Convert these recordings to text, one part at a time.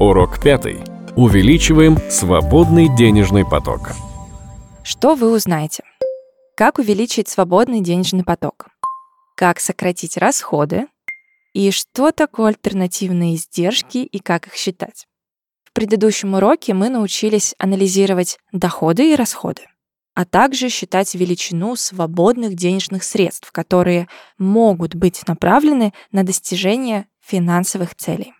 Урок пятый. Увеличиваем свободный денежный поток. Что вы узнаете? Как увеличить свободный денежный поток? Как сократить расходы? И что такое альтернативные издержки и как их считать? В предыдущем уроке мы научились анализировать доходы и расходы, а также считать величину свободных денежных средств, которые могут быть направлены на достижение финансовых целей.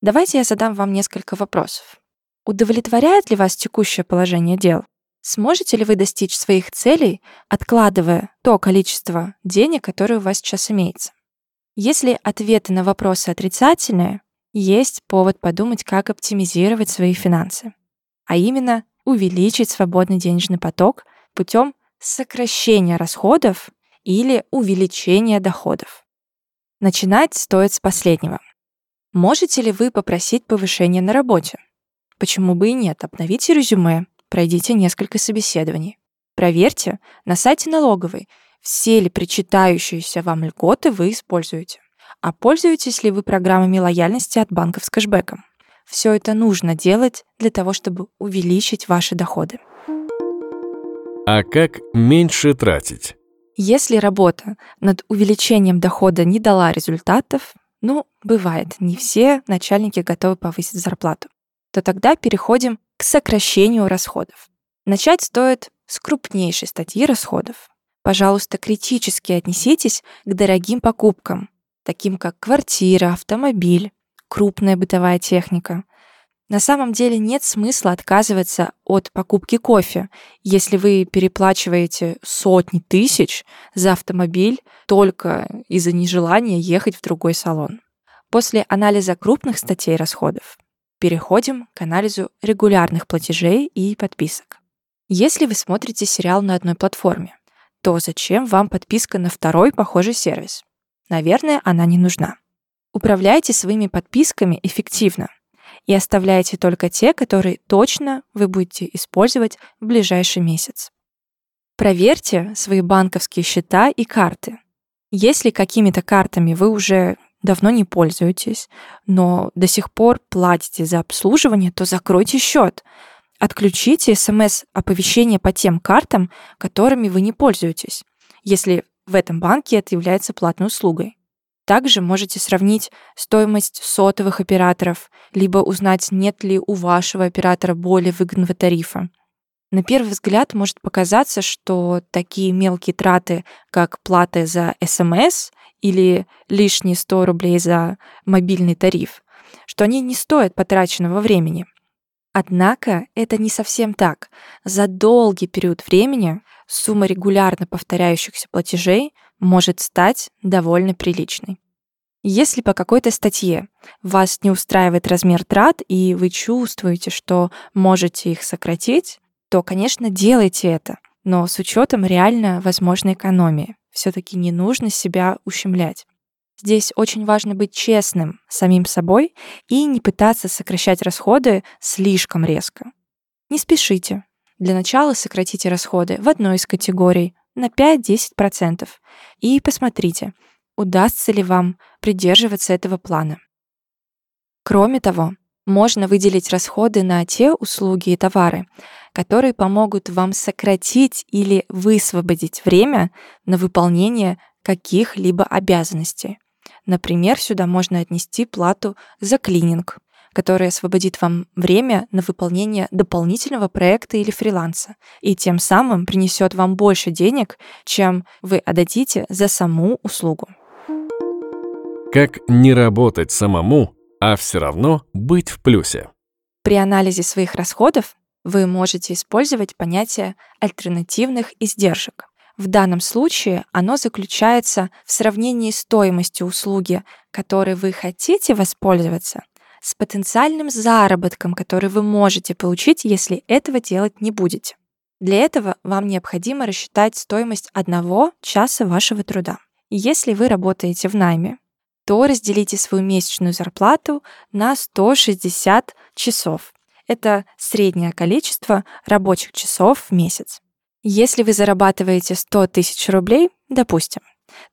Давайте я задам вам несколько вопросов. Удовлетворяет ли вас текущее положение дел? Сможете ли вы достичь своих целей, откладывая то количество денег, которое у вас сейчас имеется? Если ответы на вопросы отрицательные, есть повод подумать, как оптимизировать свои финансы, а именно увеличить свободный денежный поток путем сокращения расходов или увеличения доходов. Начинать стоит с последнего. Можете ли вы попросить повышения на работе? Почему бы и нет? Обновите резюме, пройдите несколько собеседований. Проверьте на сайте налоговой, все ли причитающиеся вам льготы вы используете. А пользуетесь ли вы программами лояльности от банков с кэшбэком? Все это нужно делать для того, чтобы увеличить ваши доходы. А как меньше тратить? Если работа над увеличением дохода не дала результатов, ну, бывает, не все начальники готовы повысить зарплату, то тогда переходим к сокращению расходов. Начать стоит с крупнейшей статьи расходов. Пожалуйста, критически отнеситесь к дорогим покупкам, таким как квартира, автомобиль, крупная бытовая техника. На самом деле нет смысла отказываться от покупки кофе, если вы переплачиваете сотни тысяч за автомобиль только из-за нежелания ехать в другой салон. После анализа крупных статей расходов переходим к анализу регулярных платежей и подписок. Если вы смотрите сериал на одной платформе, то зачем вам подписка на второй похожий сервис? Наверное, она не нужна. Управляйте своими подписками эффективно и оставляйте только те, которые точно вы будете использовать в ближайший месяц. Проверьте свои банковские счета и карты. Если какими-то картами вы уже давно не пользуетесь, но до сих пор платите за обслуживание, то закройте счет. Отключите смс-оповещения по тем картам, которыми вы не пользуетесь, если в этом банке это является платной услугой. Также можете сравнить стоимость сотовых операторов, либо узнать, нет ли у вашего оператора более выгодного тарифа. На первый взгляд может показаться, что такие мелкие траты, как плата за СМС или лишние 100 рублей за мобильный тариф, что они не стоят потраченного времени. Однако это не совсем так. За долгий период времени сумма регулярно повторяющихся платежей может стать довольно приличной. Если по какой-то статье вас не устраивает размер трат, и вы чувствуете, что можете их сократить, то, конечно, делайте это, но с учетом реально возможной экономии. Все-таки не нужно себя ущемлять. Здесь очень важно быть честным самим собой и не пытаться сокращать расходы слишком резко. Не спешите. Для начала сократите расходы в одной из категорий на 5-10% и посмотрите, удастся ли вам придерживаться этого плана. Кроме того, можно выделить расходы на те услуги и товары, которые помогут вам сократить или высвободить время на выполнение каких-либо обязанностей. Например, сюда можно отнести плату за клининг, которая освободит вам время на выполнение дополнительного проекта или фриланса и тем самым принесет вам больше денег, чем вы отдадите за саму услугу. Как не работать самому, а все равно быть в плюсе? При анализе своих расходов вы можете использовать понятие альтернативных издержек. В данном случае оно заключается в сравнении стоимости услуги, которой вы хотите воспользоваться, с потенциальным заработком, который вы можете получить, если этого делать не будете. Для этого вам необходимо рассчитать стоимость одного часа вашего труда. Если вы работаете в найме, то разделите свою месячную зарплату на 160 часов. Это среднее количество рабочих часов в месяц. Если вы зарабатываете 100 тысяч рублей, допустим,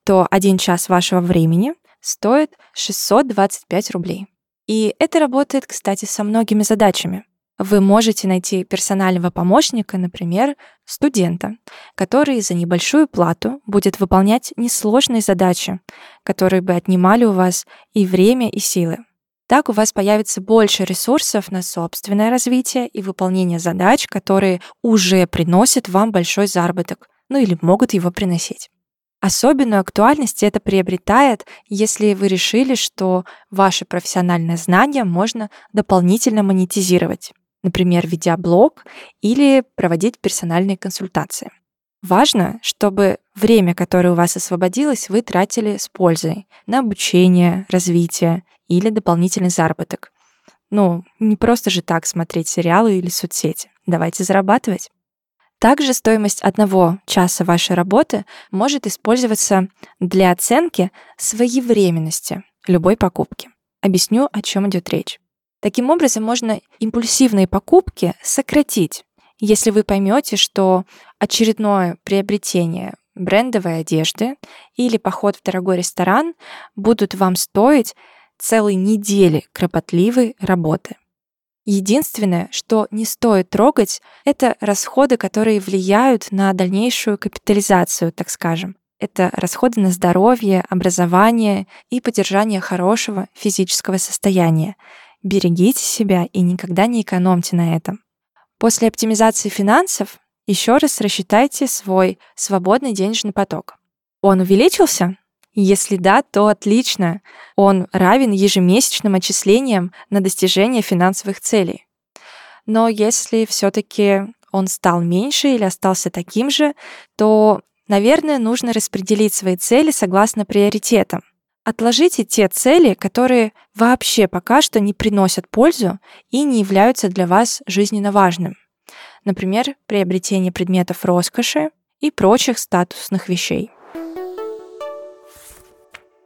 то один час вашего времени стоит 625 рублей. И это работает, кстати, со многими задачами. Вы можете найти персонального помощника, например, студента, который за небольшую плату будет выполнять несложные задачи, которые бы отнимали у вас и время, и силы. Так у вас появится больше ресурсов на собственное развитие и выполнение задач, которые уже приносят вам большой заработок, ну или могут его приносить. Особенную актуальность это приобретает, если вы решили, что ваши профессиональные знания можно дополнительно монетизировать например, ведя блог или проводить персональные консультации. Важно, чтобы время, которое у вас освободилось, вы тратили с пользой на обучение, развитие или дополнительный заработок. Ну, не просто же так смотреть сериалы или соцсети. Давайте зарабатывать. Также стоимость одного часа вашей работы может использоваться для оценки своевременности любой покупки. Объясню, о чем идет речь. Таким образом, можно импульсивные покупки сократить, если вы поймете, что очередное приобретение брендовой одежды или поход в дорогой ресторан будут вам стоить целой недели кропотливой работы. Единственное, что не стоит трогать, это расходы, которые влияют на дальнейшую капитализацию, так скажем. Это расходы на здоровье, образование и поддержание хорошего физического состояния. Берегите себя и никогда не экономьте на этом. После оптимизации финансов еще раз рассчитайте свой свободный денежный поток. Он увеличился? Если да, то отлично. Он равен ежемесячным отчислениям на достижение финансовых целей. Но если все-таки он стал меньше или остался таким же, то, наверное, нужно распределить свои цели согласно приоритетам. Отложите те цели, которые вообще пока что не приносят пользу и не являются для вас жизненно важным. Например, приобретение предметов роскоши и прочих статусных вещей.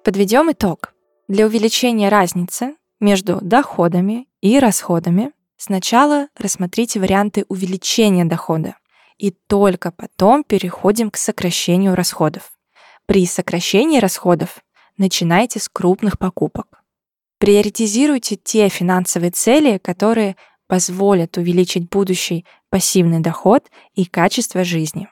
Подведем итог. Для увеличения разницы между доходами и расходами сначала рассмотрите варианты увеличения дохода и только потом переходим к сокращению расходов. При сокращении расходов начинайте с крупных покупок. Приоритизируйте те финансовые цели, которые позволят увеличить будущий пассивный доход и качество жизни.